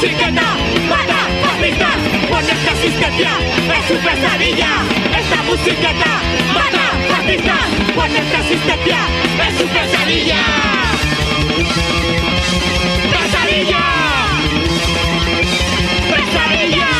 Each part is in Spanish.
Bicicleta, bata, fascistas, pones asistencia, es su pesadilla. Esta musiqueta, mata, fascistas, pones asistencia, es su pesadilla. ¡Pesadilla! ¡Pesadilla!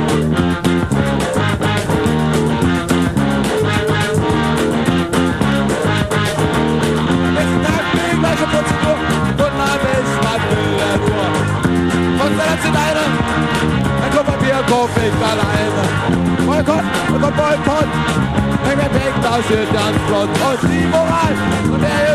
til dig da. Han kommer til at gå væk fra dig da. Boykot, boykot, boykot. Han kan væk, der ser dansk flot. Og Steve Moran, og det er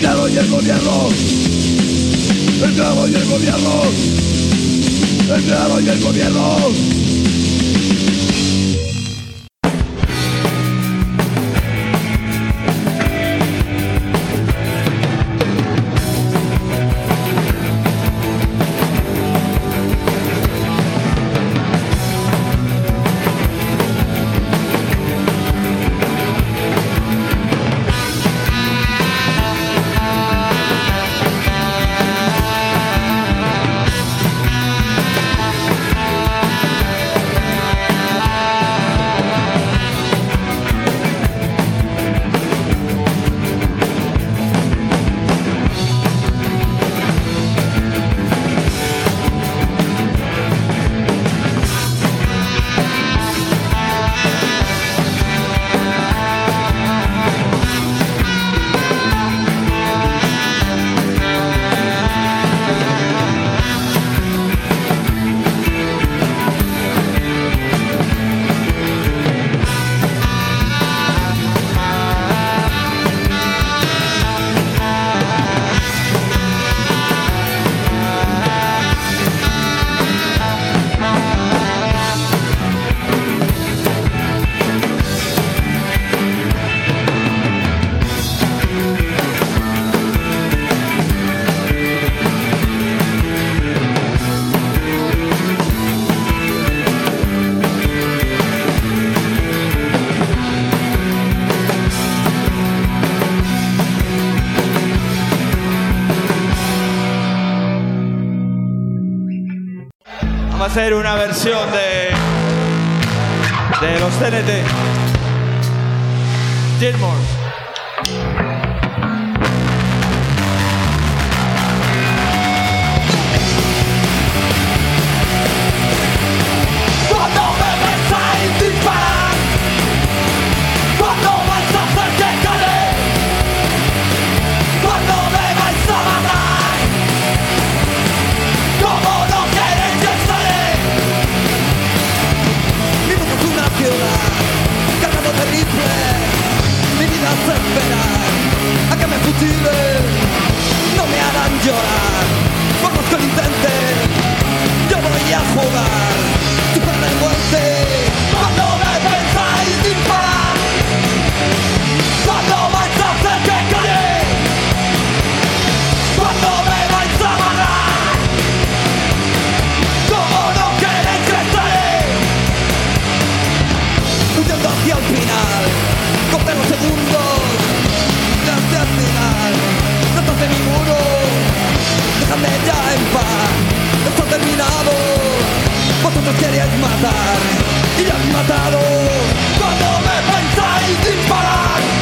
Estado y el gobierno. Estado y el gobierno. Estado y el gobierno. Hacer una versión de, de los TNT. Gilmore. llorar, por los que lo yo voy a jugar. déjame ya en paz, está terminado, vosotros queríais matar y has matado, cuando me pensáis disparar.